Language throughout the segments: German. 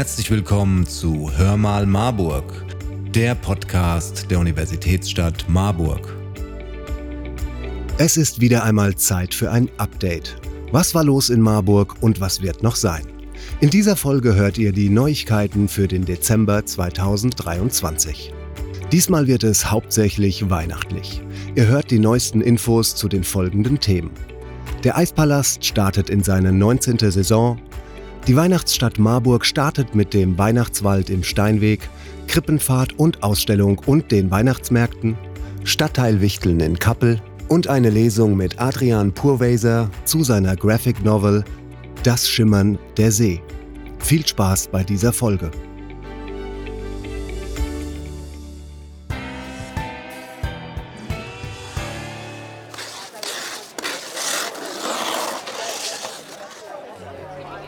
Herzlich willkommen zu Hör mal Marburg, der Podcast der Universitätsstadt Marburg. Es ist wieder einmal Zeit für ein Update. Was war los in Marburg und was wird noch sein? In dieser Folge hört ihr die Neuigkeiten für den Dezember 2023. Diesmal wird es hauptsächlich weihnachtlich. Ihr hört die neuesten Infos zu den folgenden Themen. Der Eispalast startet in seine 19. Saison die Weihnachtsstadt Marburg startet mit dem Weihnachtswald im Steinweg, Krippenfahrt und Ausstellung und den Weihnachtsmärkten, Stadtteil Wichteln in Kappel und eine Lesung mit Adrian Purweiser zu seiner Graphic Novel Das Schimmern der See. Viel Spaß bei dieser Folge.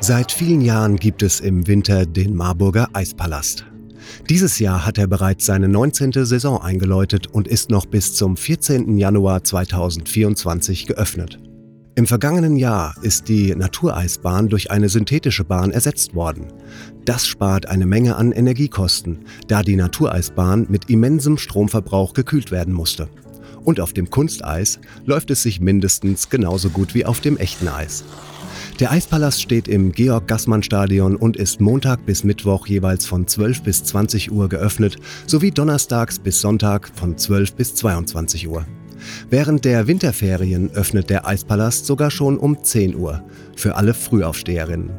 Seit vielen Jahren gibt es im Winter den Marburger Eispalast. Dieses Jahr hat er bereits seine 19. Saison eingeläutet und ist noch bis zum 14. Januar 2024 geöffnet. Im vergangenen Jahr ist die Natureisbahn durch eine synthetische Bahn ersetzt worden. Das spart eine Menge an Energiekosten, da die Natureisbahn mit immensem Stromverbrauch gekühlt werden musste. Und auf dem Kunsteis läuft es sich mindestens genauso gut wie auf dem echten Eis. Der Eispalast steht im Georg-Gassmann-Stadion und ist Montag bis Mittwoch jeweils von 12 bis 20 Uhr geöffnet, sowie donnerstags bis Sonntag von 12 bis 22 Uhr. Während der Winterferien öffnet der Eispalast sogar schon um 10 Uhr für alle Frühaufsteherinnen.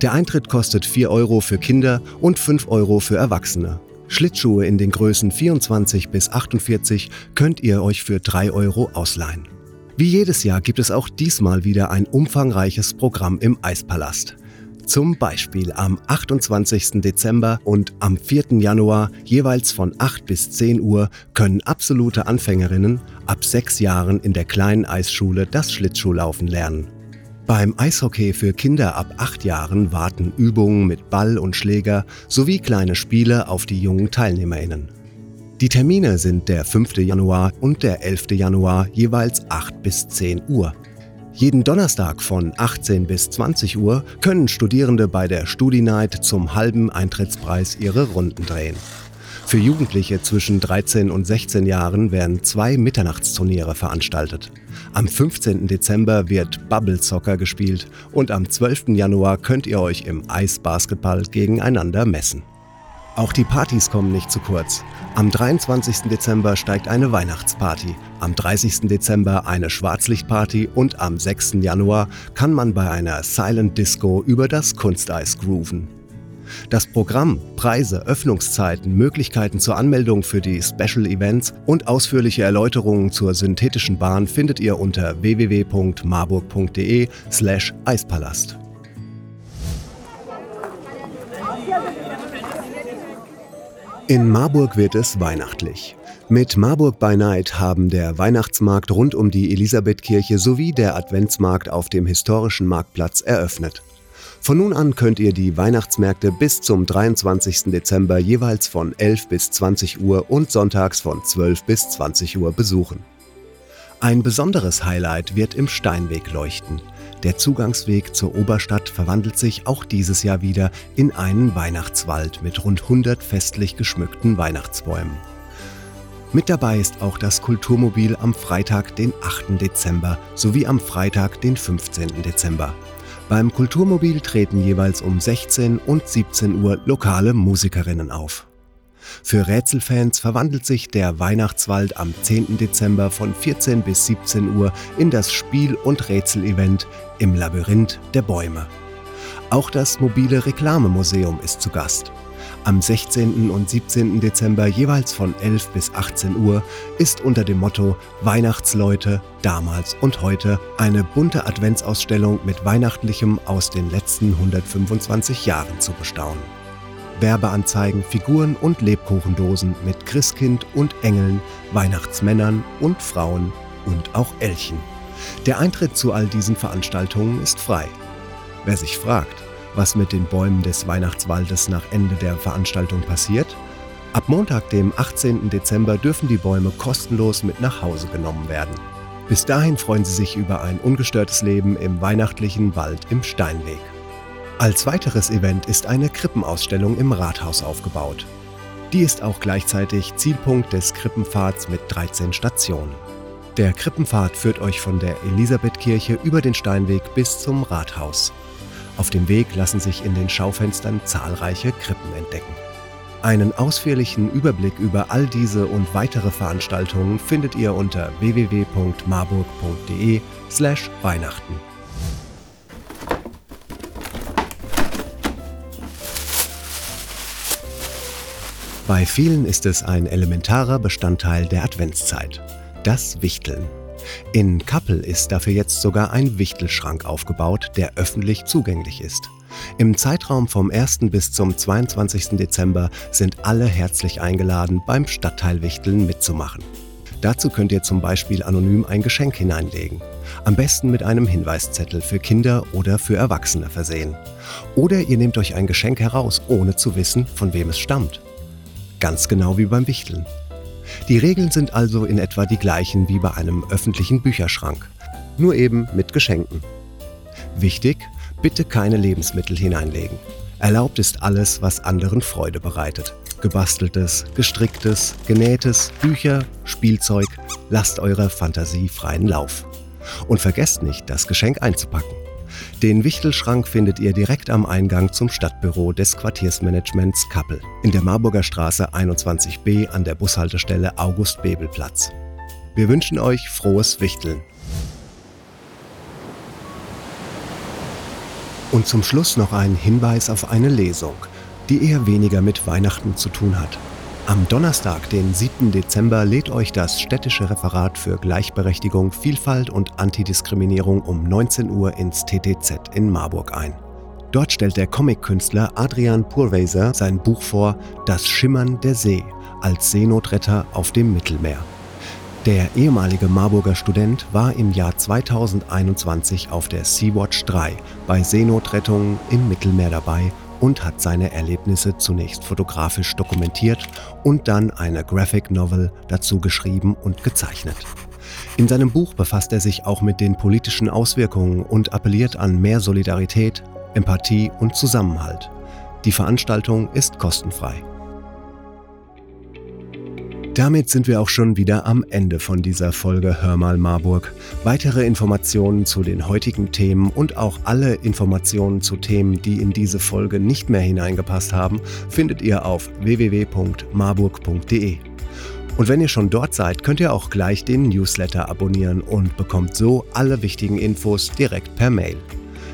Der Eintritt kostet 4 Euro für Kinder und 5 Euro für Erwachsene. Schlittschuhe in den Größen 24 bis 48 könnt ihr euch für 3 Euro ausleihen. Wie jedes Jahr gibt es auch diesmal wieder ein umfangreiches Programm im Eispalast. Zum Beispiel am 28. Dezember und am 4. Januar jeweils von 8 bis 10 Uhr können absolute Anfängerinnen ab 6 Jahren in der kleinen Eisschule das Schlittschuhlaufen lernen. Beim Eishockey für Kinder ab 8 Jahren warten Übungen mit Ball und Schläger sowie kleine Spiele auf die jungen Teilnehmerinnen. Die Termine sind der 5. Januar und der 11. Januar jeweils 8 bis 10 Uhr. Jeden Donnerstag von 18 bis 20 Uhr können Studierende bei der Studi-Night zum halben Eintrittspreis ihre Runden drehen. Für Jugendliche zwischen 13 und 16 Jahren werden zwei Mitternachtsturniere veranstaltet. Am 15. Dezember wird Bubble Soccer gespielt und am 12. Januar könnt ihr euch im Eisbasketball gegeneinander messen. Auch die Partys kommen nicht zu kurz. Am 23. Dezember steigt eine Weihnachtsparty, am 30. Dezember eine Schwarzlichtparty und am 6. Januar kann man bei einer Silent Disco über das Kunsteis grooven. Das Programm, Preise, Öffnungszeiten, Möglichkeiten zur Anmeldung für die Special Events und ausführliche Erläuterungen zur synthetischen Bahn findet ihr unter www.marburg.de/eispalast. In Marburg wird es weihnachtlich. Mit Marburg by Night haben der Weihnachtsmarkt rund um die Elisabethkirche sowie der Adventsmarkt auf dem historischen Marktplatz eröffnet. Von nun an könnt ihr die Weihnachtsmärkte bis zum 23. Dezember jeweils von 11 bis 20 Uhr und sonntags von 12 bis 20 Uhr besuchen. Ein besonderes Highlight wird im Steinweg leuchten. Der Zugangsweg zur Oberstadt verwandelt sich auch dieses Jahr wieder in einen Weihnachtswald mit rund 100 festlich geschmückten Weihnachtsbäumen. Mit dabei ist auch das Kulturmobil am Freitag, den 8. Dezember sowie am Freitag, den 15. Dezember. Beim Kulturmobil treten jeweils um 16 und 17 Uhr lokale Musikerinnen auf. Für Rätselfans verwandelt sich der Weihnachtswald am 10. Dezember von 14 bis 17 Uhr in das Spiel- und Rätselevent im Labyrinth der Bäume. Auch das mobile Reklamemuseum ist zu Gast. Am 16. und 17. Dezember jeweils von 11 bis 18 Uhr ist unter dem Motto Weihnachtsleute damals und heute eine bunte Adventsausstellung mit Weihnachtlichem aus den letzten 125 Jahren zu bestaunen. Werbeanzeigen, Figuren und Lebkuchendosen mit Christkind und Engeln, Weihnachtsmännern und Frauen und auch Elchen. Der Eintritt zu all diesen Veranstaltungen ist frei. Wer sich fragt, was mit den Bäumen des Weihnachtswaldes nach Ende der Veranstaltung passiert, ab Montag, dem 18. Dezember, dürfen die Bäume kostenlos mit nach Hause genommen werden. Bis dahin freuen Sie sich über ein ungestörtes Leben im weihnachtlichen Wald im Steinweg. Als weiteres Event ist eine Krippenausstellung im Rathaus aufgebaut. Die ist auch gleichzeitig Zielpunkt des Krippenpfads mit 13 Stationen. Der Krippenpfad führt euch von der Elisabethkirche über den Steinweg bis zum Rathaus. Auf dem Weg lassen sich in den Schaufenstern zahlreiche Krippen entdecken. Einen ausführlichen Überblick über all diese und weitere Veranstaltungen findet ihr unter www.marburg.de/weihnachten. Bei vielen ist es ein elementarer Bestandteil der Adventszeit, das Wichteln. In Kappel ist dafür jetzt sogar ein Wichtelschrank aufgebaut, der öffentlich zugänglich ist. Im Zeitraum vom 1. bis zum 22. Dezember sind alle herzlich eingeladen, beim Stadtteilwichteln mitzumachen. Dazu könnt ihr zum Beispiel anonym ein Geschenk hineinlegen. Am besten mit einem Hinweiszettel für Kinder oder für Erwachsene versehen. Oder ihr nehmt euch ein Geschenk heraus, ohne zu wissen, von wem es stammt. Ganz genau wie beim Wichteln. Die Regeln sind also in etwa die gleichen wie bei einem öffentlichen Bücherschrank, nur eben mit Geschenken. Wichtig, bitte keine Lebensmittel hineinlegen. Erlaubt ist alles, was anderen Freude bereitet. Gebasteltes, gestricktes, genähtes, Bücher, Spielzeug, lasst eurer Fantasie freien Lauf. Und vergesst nicht, das Geschenk einzupacken. Den Wichtelschrank findet ihr direkt am Eingang zum Stadtbüro des Quartiersmanagements Kappel in der Marburger Straße 21b an der Bushaltestelle August-Bebel-Platz. Wir wünschen euch frohes Wichteln. Und zum Schluss noch ein Hinweis auf eine Lesung, die eher weniger mit Weihnachten zu tun hat. Am Donnerstag, den 7. Dezember, lädt euch das städtische Referat für Gleichberechtigung, Vielfalt und Antidiskriminierung um 19 Uhr ins TTZ in Marburg ein. Dort stellt der Comic-Künstler Adrian Purweiser sein Buch vor Das Schimmern der See als Seenotretter auf dem Mittelmeer. Der ehemalige Marburger Student war im Jahr 2021 auf der Sea-Watch 3 bei Seenotrettungen im Mittelmeer dabei und hat seine Erlebnisse zunächst fotografisch dokumentiert und dann eine Graphic Novel dazu geschrieben und gezeichnet. In seinem Buch befasst er sich auch mit den politischen Auswirkungen und appelliert an mehr Solidarität, Empathie und Zusammenhalt. Die Veranstaltung ist kostenfrei. Damit sind wir auch schon wieder am Ende von dieser Folge Hör mal Marburg. Weitere Informationen zu den heutigen Themen und auch alle Informationen zu Themen, die in diese Folge nicht mehr hineingepasst haben, findet ihr auf www.marburg.de. Und wenn ihr schon dort seid, könnt ihr auch gleich den Newsletter abonnieren und bekommt so alle wichtigen Infos direkt per Mail.